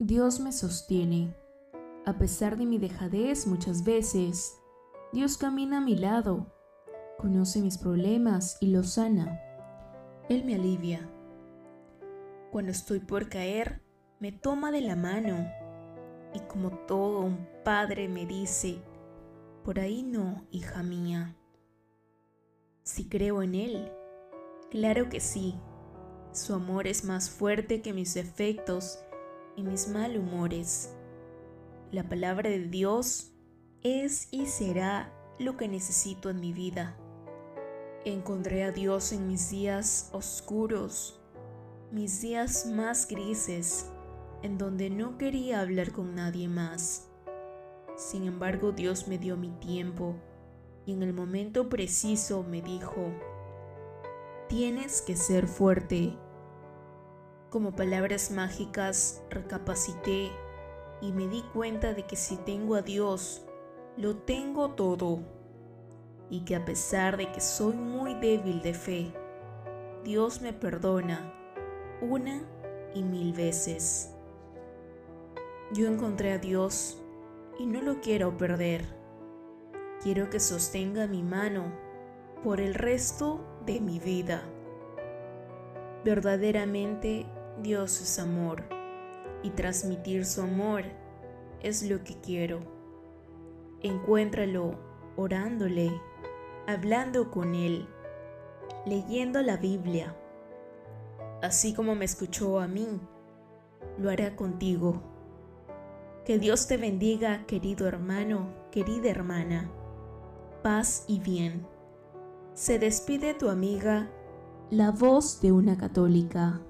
Dios me sostiene. A pesar de mi dejadez muchas veces, Dios camina a mi lado, conoce mis problemas y los sana. Él me alivia. Cuando estoy por caer, me toma de la mano y como todo un padre me dice, por ahí no, hija mía. Si creo en Él, claro que sí. Su amor es más fuerte que mis defectos y mis malhumores. La palabra de Dios es y será lo que necesito en mi vida. Encontré a Dios en mis días oscuros, mis días más grises, en donde no quería hablar con nadie más. Sin embargo, Dios me dio mi tiempo y en el momento preciso me dijo, tienes que ser fuerte como palabras mágicas recapacité y me di cuenta de que si tengo a Dios, lo tengo todo. Y que a pesar de que soy muy débil de fe, Dios me perdona una y mil veces. Yo encontré a Dios y no lo quiero perder. Quiero que sostenga mi mano por el resto de mi vida. Verdaderamente Dios es amor y transmitir su amor es lo que quiero. Encuéntralo orándole, hablando con Él, leyendo la Biblia. Así como me escuchó a mí, lo hará contigo. Que Dios te bendiga, querido hermano, querida hermana. Paz y bien. Se despide tu amiga, la voz de una católica.